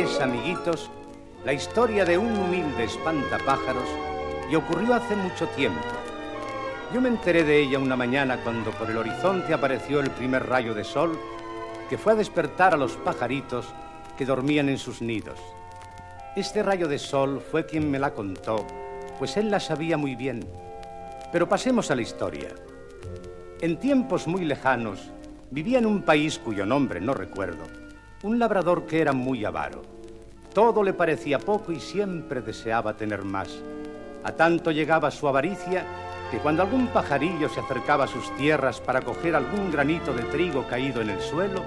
es, amiguitos, la historia de un humilde espantapájaros y ocurrió hace mucho tiempo. Yo me enteré de ella una mañana cuando por el horizonte apareció el primer rayo de sol que fue a despertar a los pajaritos que dormían en sus nidos. Este rayo de sol fue quien me la contó, pues él la sabía muy bien. Pero pasemos a la historia. En tiempos muy lejanos vivía en un país cuyo nombre no recuerdo, un labrador que era muy avaro. Todo le parecía poco y siempre deseaba tener más. A tanto llegaba su avaricia que cuando algún pajarillo se acercaba a sus tierras para coger algún granito de trigo caído en el suelo,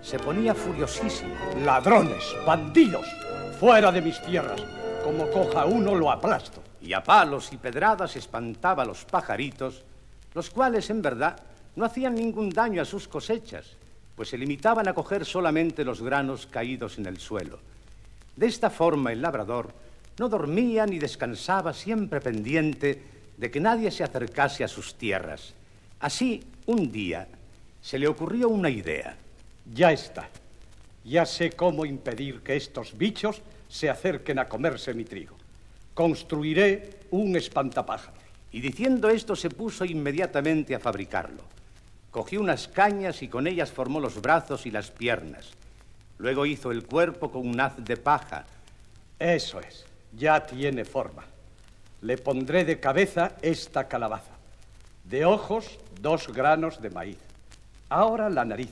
se ponía furiosísimo. Ladrones, bandidos, fuera de mis tierras. Como coja uno lo aplasto. Y a palos y pedradas espantaba a los pajaritos, los cuales en verdad no hacían ningún daño a sus cosechas, pues se limitaban a coger solamente los granos caídos en el suelo. De esta forma el labrador no dormía ni descansaba siempre pendiente de que nadie se acercase a sus tierras. Así, un día, se le ocurrió una idea. Ya está. Ya sé cómo impedir que estos bichos se acerquen a comerse mi trigo. Construiré un espantapájaros. Y diciendo esto se puso inmediatamente a fabricarlo. Cogió unas cañas y con ellas formó los brazos y las piernas. Luego hizo el cuerpo con un haz de paja. Eso es, ya tiene forma. Le pondré de cabeza esta calabaza. De ojos, dos granos de maíz. Ahora la nariz.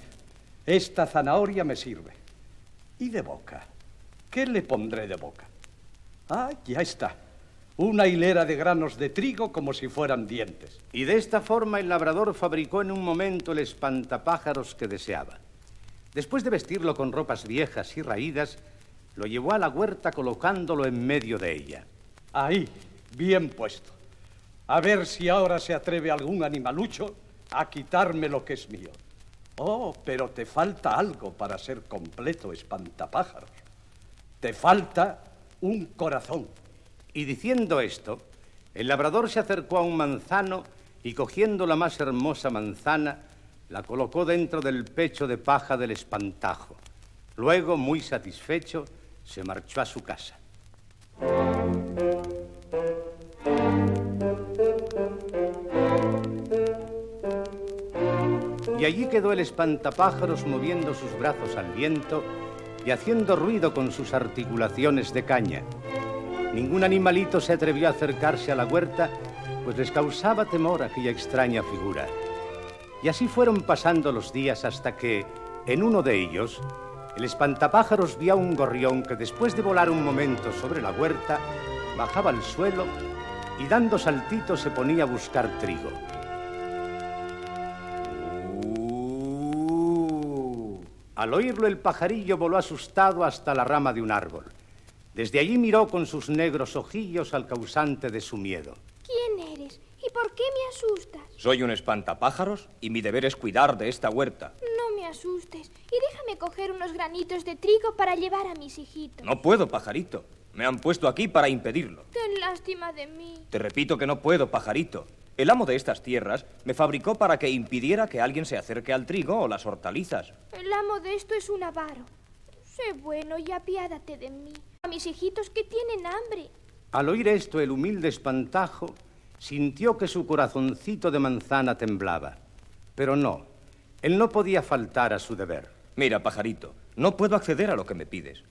Esta zanahoria me sirve. ¿Y de boca? ¿Qué le pondré de boca? Ah, ya está. Una hilera de granos de trigo como si fueran dientes. Y de esta forma el labrador fabricó en un momento el espantapájaros que deseaba. Después de vestirlo con ropas viejas y raídas, lo llevó a la huerta colocándolo en medio de ella. Ahí, bien puesto. A ver si ahora se atreve algún animalucho a quitarme lo que es mío. Oh, pero te falta algo para ser completo espantapájaros. Te falta un corazón. Y diciendo esto, el labrador se acercó a un manzano y cogiendo la más hermosa manzana, la colocó dentro del pecho de paja del espantajo. Luego, muy satisfecho, se marchó a su casa. Y allí quedó el espantapájaros moviendo sus brazos al viento y haciendo ruido con sus articulaciones de caña. Ningún animalito se atrevió a acercarse a la huerta, pues les causaba temor aquella extraña figura. Y así fueron pasando los días hasta que, en uno de ellos, el espantapájaros vio a un gorrión que después de volar un momento sobre la huerta, bajaba al suelo y dando saltitos se ponía a buscar trigo. Al oírlo el pajarillo voló asustado hasta la rama de un árbol. Desde allí miró con sus negros ojillos al causante de su miedo. ¿Quién eres? ¿Y por qué me asustas? Soy un espantapájaros y mi deber es cuidar de esta huerta. No me asustes y déjame coger unos granitos de trigo para llevar a mis hijitos. No puedo, pajarito. Me han puesto aquí para impedirlo. Ten lástima de mí. Te repito que no puedo, pajarito. El amo de estas tierras me fabricó para que impidiera que alguien se acerque al trigo o las hortalizas. El amo de esto es un avaro. Sé bueno y apiádate de mí. A mis hijitos que tienen hambre. Al oír esto, el humilde espantajo sintió que su corazoncito de manzana temblaba. Pero no, él no podía faltar a su deber. Mira, pajarito, no puedo acceder a lo que me pides.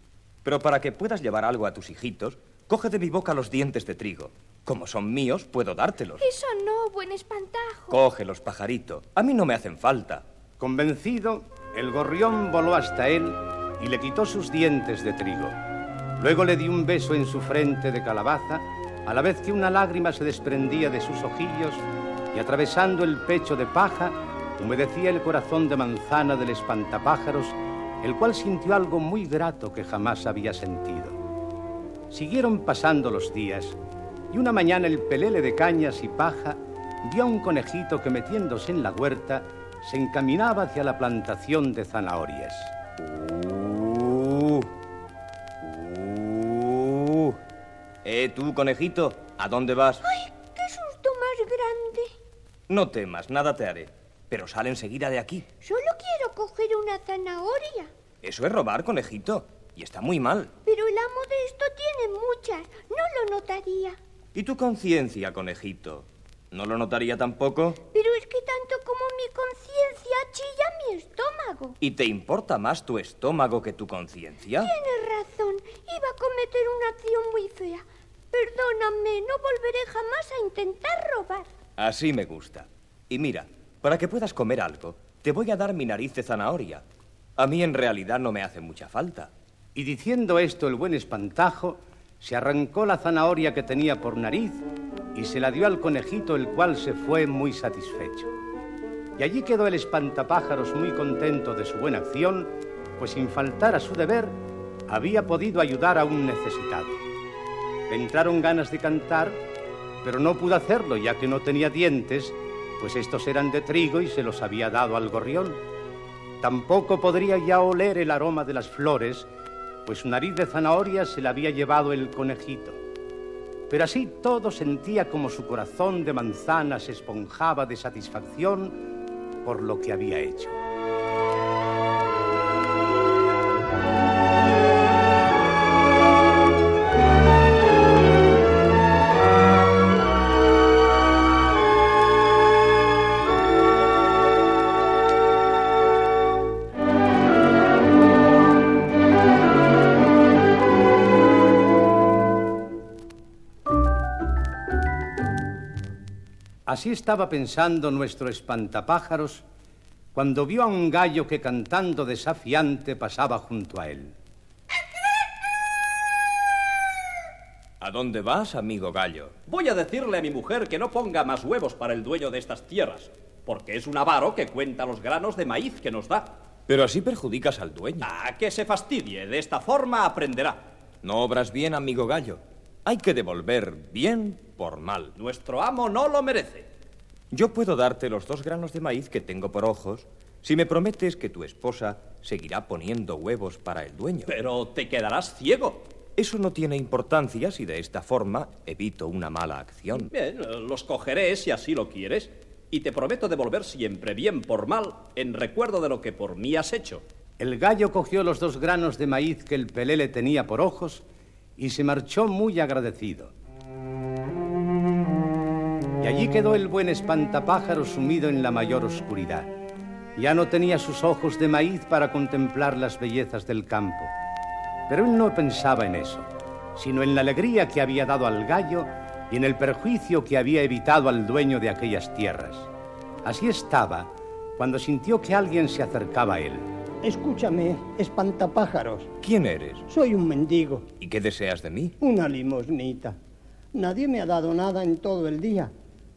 Pero para que puedas llevar algo a tus hijitos, coge de mi boca los dientes de trigo. Como son míos, puedo dártelos. Eso no, buen espantajo. Cógelos, pajarito. A mí no me hacen falta. Convencido, el gorrión voló hasta él y le quitó sus dientes de trigo. Luego le dio un beso en su frente de calabaza, a la vez que una lágrima se desprendía de sus ojillos y atravesando el pecho de paja, humedecía el corazón de manzana del espantapájaros, el cual sintió algo muy grato que jamás había sentido. Siguieron pasando los días y una mañana el pelele de cañas y paja vio a un conejito que metiéndose en la huerta se encaminaba hacia la plantación de zanahorias. Eh, tú, conejito, ¿a dónde vas? ¡Ay, qué susto más grande! No temas, nada te haré. Pero sal enseguida de aquí. Solo quiero coger una zanahoria. Eso es robar, conejito. y está muy mal. Pero el amo de esto tiene muchas. No lo notaría. ¿Y tu conciencia, conejito? ¿No lo notaría tampoco? Pero es que tanto como mi conciencia chilla mi estómago. ¿Y te importa más tu estómago que tu conciencia? Tienes razón. Iba a cometer una acción muy fea. Perdóname, no volveré jamás a intentar robar. Así me gusta. Y mira, para que puedas comer algo, te voy a dar mi nariz de zanahoria. A mí en realidad no me hace mucha falta. Y diciendo esto, el buen espantajo se arrancó la zanahoria que tenía por nariz y se la dio al conejito, el cual se fue muy satisfecho. Y allí quedó el espantapájaros muy contento de su buena acción, pues sin faltar a su deber, había podido ayudar a un necesitado. Le entraron ganas de cantar, pero no pudo hacerlo ya que no tenía dientes, pues estos eran de trigo y se los había dado al gorrión. Tampoco podría ya oler el aroma de las flores, pues su nariz de zanahoria se la había llevado el conejito. Pero así todo sentía como su corazón de manzana se esponjaba de satisfacción por lo que había hecho. Así estaba pensando nuestro espantapájaros cuando vio a un gallo que cantando desafiante pasaba junto a él. ¿A dónde vas, amigo gallo? Voy a decirle a mi mujer que no ponga más huevos para el dueño de estas tierras, porque es un avaro que cuenta los granos de maíz que nos da. Pero así perjudicas al dueño. Ah, que se fastidie, de esta forma aprenderá. No obras bien, amigo gallo. Hay que devolver bien por mal. Nuestro amo no lo merece. Yo puedo darte los dos granos de maíz que tengo por ojos si me prometes que tu esposa seguirá poniendo huevos para el dueño. Pero te quedarás ciego. Eso no tiene importancia si de esta forma evito una mala acción. Bien, los cogeré si así lo quieres. Y te prometo devolver siempre bien por mal en recuerdo de lo que por mí has hecho. El gallo cogió los dos granos de maíz que el pelele tenía por ojos y se marchó muy agradecido. Y allí quedó el buen espantapájaro sumido en la mayor oscuridad. Ya no tenía sus ojos de maíz para contemplar las bellezas del campo. Pero él no pensaba en eso, sino en la alegría que había dado al gallo y en el perjuicio que había evitado al dueño de aquellas tierras. Así estaba cuando sintió que alguien se acercaba a él. Escúchame, espantapájaros. ¿Quién eres? Soy un mendigo, ¿Y qué deseas de mí? una limosnita. Nadie me ha dado nada en todo el día.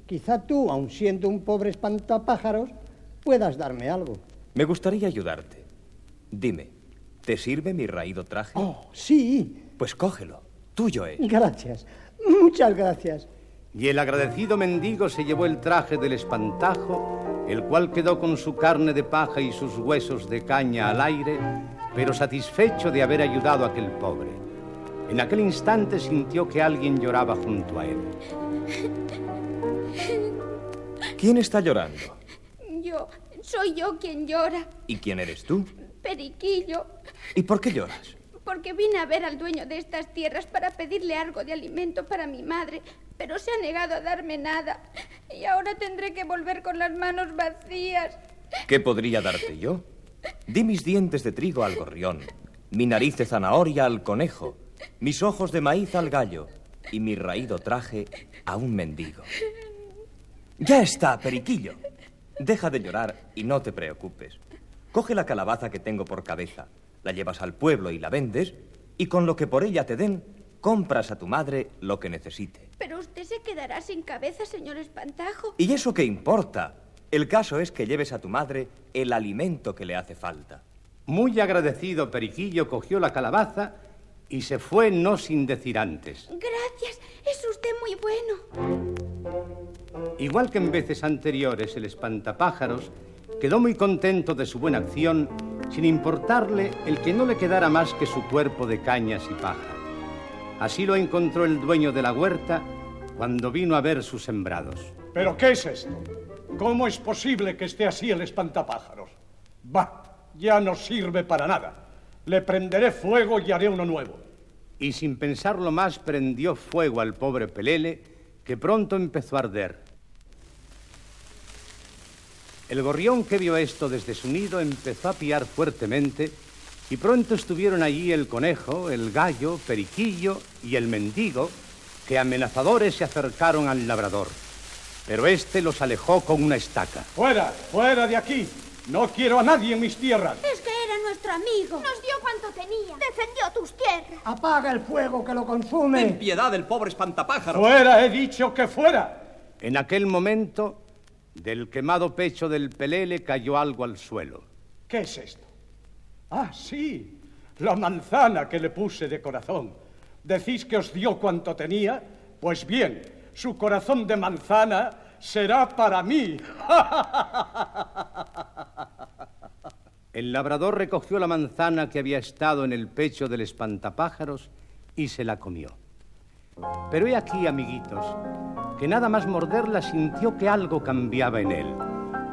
Quizá tú, aun siendo un pobre espantapájaros, puedas darme algo. Me gustaría ayudarte. Dime, ¿te sirve mi raído traje? Oh, sí. Pues cógelo. Tuyo es. Gracias. Muchas gracias. Y el agradecido mendigo se llevó el traje del espantajo, el cual quedó con su carne de paja y sus huesos de caña al aire, pero satisfecho de haber ayudado a aquel pobre. En aquel instante sintió que alguien lloraba junto a él. ¿Quién está llorando? Yo, soy yo quien llora. ¿Y quién eres tú? Periquillo, ¿Y por qué lloras? porque vine a ver al dueño de estas tierras para pedirle algo de alimento para mi madre, pero se ha negado a darme nada. Y ahora tendré que volver con las manos vacías. ¿Qué podría darte yo? Di mis dientes de trigo al gorrión, mi nariz de zanahoria al conejo, mis ojos de maíz al gallo y mi raído traje a un mendigo. Ya está, periquillo. Deja de llorar y no te preocupes. Coge la calabaza que tengo por cabeza, la llevas al pueblo y la vendes, y con lo que por ella te den, compras a tu madre lo que necesite. Pero usted se quedará sin cabeza, señor Espantajo. ¿Y eso qué importa? El caso es que lleves a tu madre el alimento que le hace falta. Muy agradecido, Periquillo cogió la calabaza y se fue no sin decir antes. Gracias, es usted muy bueno. Igual que en veces anteriores, el espantapájaros quedó muy contento de su buena acción, sin importarle el que no le quedara más que su cuerpo de cañas y paja. Así lo encontró el dueño de la huerta cuando vino a ver sus sembrados. ¿Pero qué es esto? ¿Cómo es posible que esté así el espantapájaros? Bah, ya no sirve para nada. Le prenderé fuego y haré uno nuevo. Y sin pensarlo más prendió fuego al pobre Pelele, que pronto empezó a arder. El gorrión que vio esto desde su nido empezó a piar fuertemente y pronto estuvieron allí el conejo, el gallo, Periquillo y el mendigo, que amenazadores se acercaron al labrador. Pero éste los alejó con una estaca. ¡Fuera! ¡Fuera de aquí! No quiero a nadie en mis tierras. Es que era nuestro amigo. Nos dio cuanto tenía. Defendió tus tierras. Apaga el fuego que lo consume. Ten piedad del pobre espantapájaro. ¡Fuera! He dicho que fuera. En aquel momento, del quemado pecho del pelele cayó algo al suelo. ¿Qué es esto? Ah, sí, la manzana que le puse de corazón. ¿Decís que os dio cuanto tenía? Pues bien, su corazón de manzana será para mí. El labrador recogió la manzana que había estado en el pecho del espantapájaros y se la comió. Pero he aquí, amiguitos, que nada más morderla sintió que algo cambiaba en él.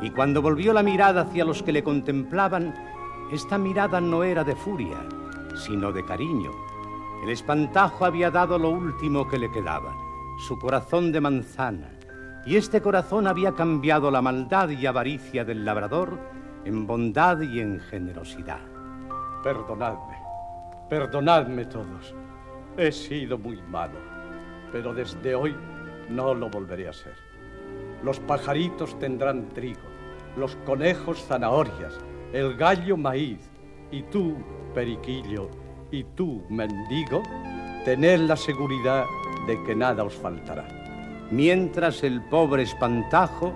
Y cuando volvió la mirada hacia los que le contemplaban, esta mirada no era de furia, sino de cariño. El espantajo había dado lo último que le quedaba, su corazón de manzana, y este corazón había cambiado la maldad y avaricia del labrador en bondad y en generosidad. Perdonadme, perdonadme todos. He sido muy malo, pero desde hoy no lo volveré a ser. Los pajaritos tendrán trigo, los conejos zanahorias, el gallo maíz, y tú, periquillo, y tú, mendigo, tened la seguridad de que nada os faltará. Mientras el pobre espantajo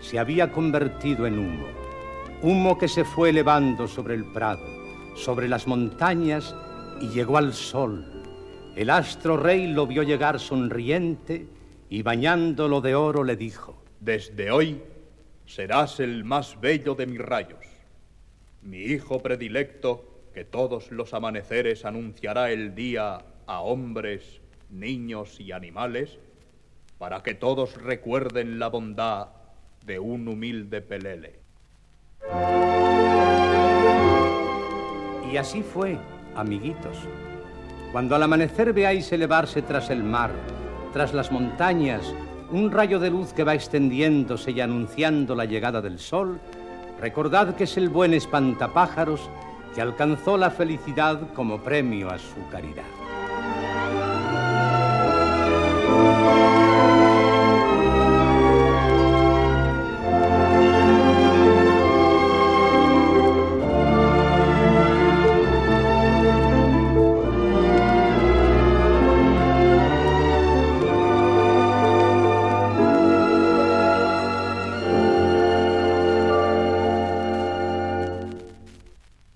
se había convertido en humo, humo que se fue elevando sobre el prado, sobre las montañas y llegó al sol. El astro rey lo vio llegar sonriente y bañándolo de oro le dijo, Desde hoy serás el más bello de mis rayos. Mi hijo predilecto, que todos los amaneceres anunciará el día a hombres, niños y animales, para que todos recuerden la bondad de un humilde pelele. Y así fue, amiguitos. Cuando al amanecer veáis elevarse tras el mar, tras las montañas, un rayo de luz que va extendiéndose y anunciando la llegada del sol, recordad que es el buen espantapájaros que alcanzó la felicidad como premio a su caridad.